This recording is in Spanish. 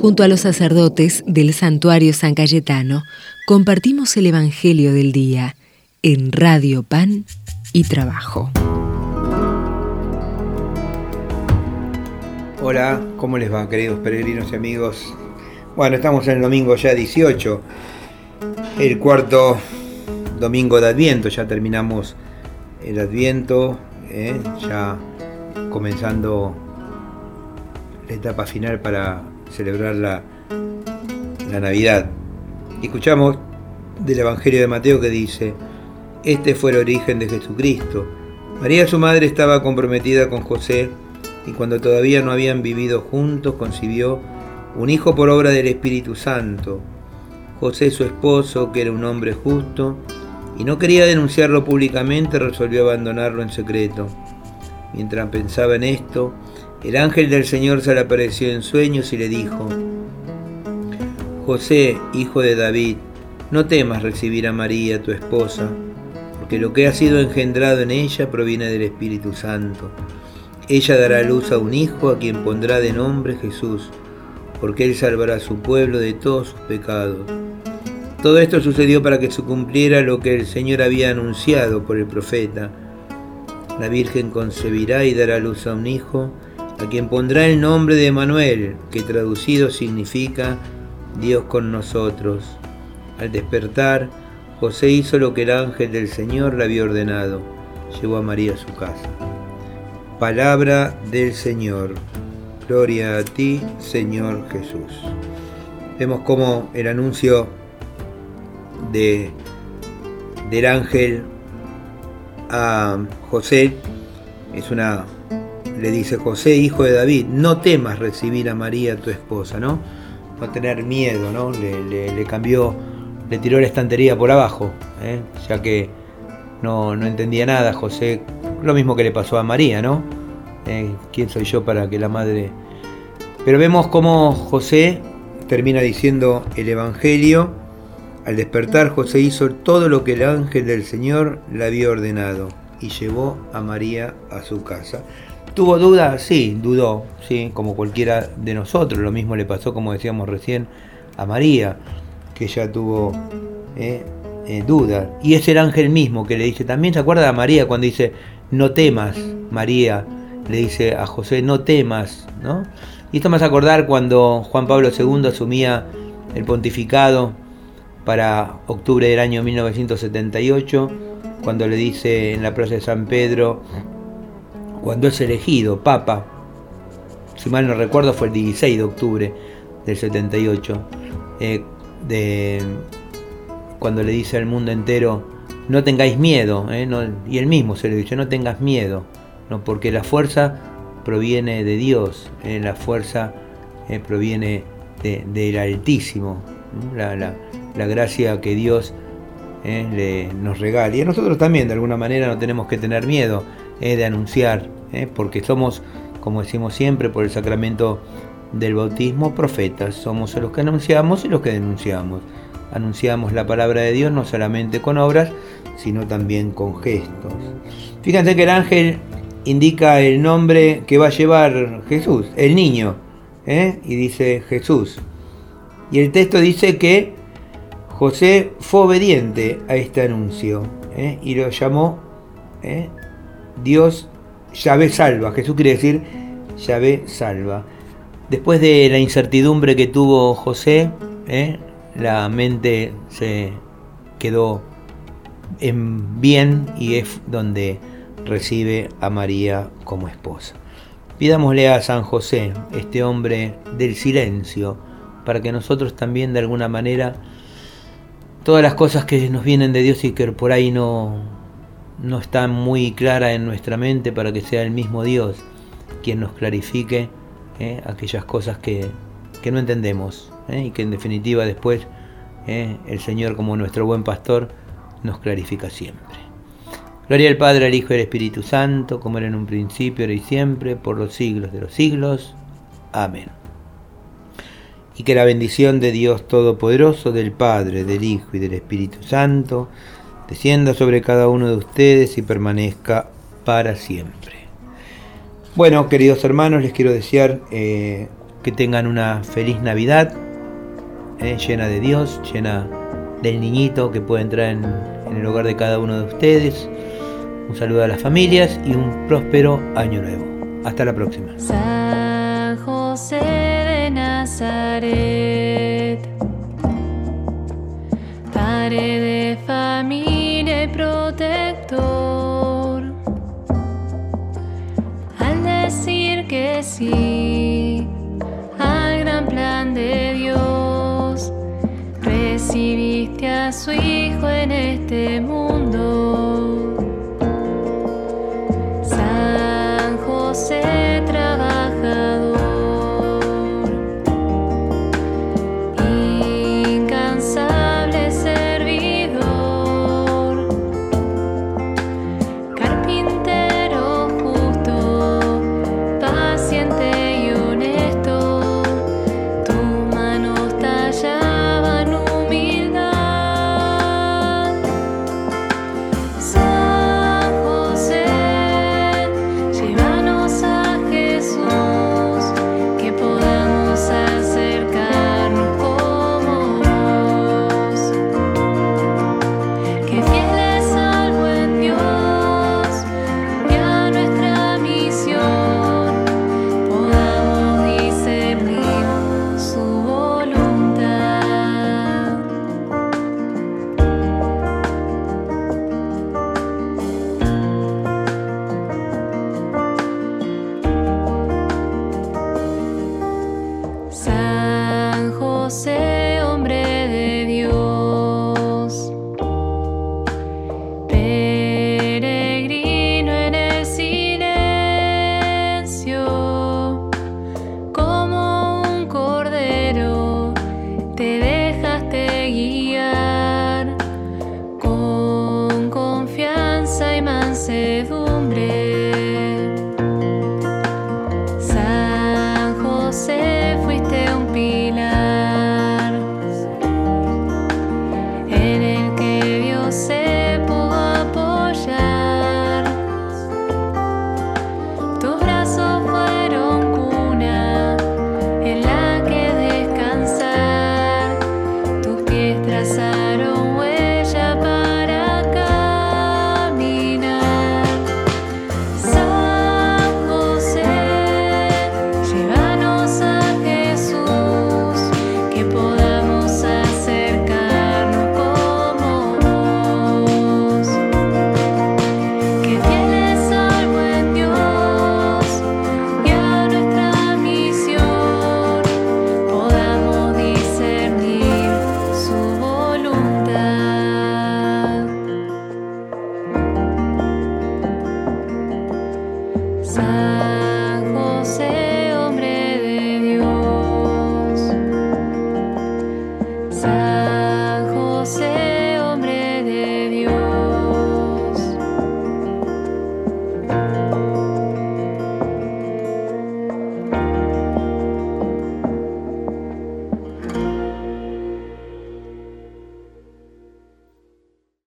Junto a los sacerdotes del santuario San Cayetano, compartimos el Evangelio del Día en Radio Pan y Trabajo. Hola, ¿cómo les va queridos peregrinos y amigos? Bueno, estamos en el domingo ya 18, el cuarto domingo de Adviento, ya terminamos el Adviento, ¿eh? ya comenzando la etapa final para celebrar la, la Navidad. escuchamos del Evangelio de Mateo que dice, este fue el origen de Jesucristo. María su madre estaba comprometida con José y cuando todavía no habían vivido juntos concibió un hijo por obra del Espíritu Santo. José su esposo, que era un hombre justo, y no quería denunciarlo públicamente, resolvió abandonarlo en secreto. Mientras pensaba en esto, el ángel del Señor se le apareció en sueños y le dijo, José, hijo de David, no temas recibir a María, tu esposa, porque lo que ha sido engendrado en ella proviene del Espíritu Santo. Ella dará luz a un hijo a quien pondrá de nombre Jesús, porque él salvará a su pueblo de todos sus pecados. Todo esto sucedió para que se cumpliera lo que el Señor había anunciado por el profeta. La Virgen concebirá y dará luz a un hijo, a quien pondrá el nombre de Manuel, que traducido significa Dios con nosotros. Al despertar, José hizo lo que el ángel del Señor le había ordenado. Llevó a María a su casa. Palabra del Señor. Gloria a ti, Señor Jesús. Vemos cómo el anuncio de, del ángel a José es una le dice José, hijo de David, no temas recibir a María tu esposa, ¿no? No tener miedo, ¿no? Le, cambió, le tiró la estantería por abajo, ¿eh? ya que no, no entendía nada José lo mismo que le pasó a María, ¿no? Eh, ¿Quién soy yo para que la madre... Pero vemos cómo José termina diciendo el Evangelio. Al despertar José hizo todo lo que el ángel del Señor le había ordenado y llevó a María a su casa. ¿Tuvo dudas? Sí, dudó, sí, como cualquiera de nosotros. Lo mismo le pasó, como decíamos recién, a María, que ya tuvo eh, eh, dudas. Y es el ángel mismo que le dice, también se acuerda a María cuando dice, no temas, María, le dice a José, no temas, ¿no? Y esto me hace acordar cuando Juan Pablo II asumía el pontificado para octubre del año 1978, cuando le dice en la plaza de San Pedro, cuando es elegido Papa, si mal no recuerdo fue el 16 de octubre del 78, eh, de, cuando le dice al mundo entero, no tengáis miedo, eh, y él mismo se le dice, no tengas miedo, no, porque la fuerza proviene de Dios, eh, la fuerza proviene del Altísimo, la, gracia que Dios le, nos regala. Y a nosotros también, de alguna manera, no tenemos que tener miedo de anunciar, porque somos, como decimos siempre, por el sacramento del bautismo, profetas. Somos los que anunciamos y los que denunciamos. Anunciamos la palabra de Dios no solamente con obras, sino también con gestos. Fíjense que el ángel indica el nombre que va a llevar Jesús, el niño, ¿eh? y dice Jesús. Y el texto dice que José fue obediente a este anuncio ¿eh? y lo llamó ¿eh? Dios Yahvé salva. Jesús quiere decir Yahvé salva. Después de la incertidumbre que tuvo José, la mente se quedó en bien y es donde recibe a María como esposa. Pidámosle a San José, este hombre del silencio, para que nosotros también de alguna manera, todas las cosas que nos vienen de Dios y que por ahí no, no están muy claras en nuestra mente, para que sea el mismo Dios quien nos clarifique eh, aquellas cosas que, que no entendemos eh, y que en definitiva después eh, el Señor como nuestro buen pastor nos clarifica siempre. Gloria al Padre, al Hijo y al Espíritu Santo, como era en un principio, ahora y siempre, por los siglos de los siglos. Amén. Y que la bendición de Dios Todopoderoso, del Padre, del Hijo y del Espíritu Santo, descienda sobre cada uno de ustedes y permanezca para siempre. Bueno, queridos hermanos, les quiero desear eh, que tengan una feliz Navidad, eh, llena de Dios, llena del niñito que puede entrar en, el hogar de cada uno de ustedes. Un saludo a las familias y un próspero año nuevo. Hasta la próxima. San José de Al decir que sí al gran plan de Dios, recibiste a su Hijo en este mundo.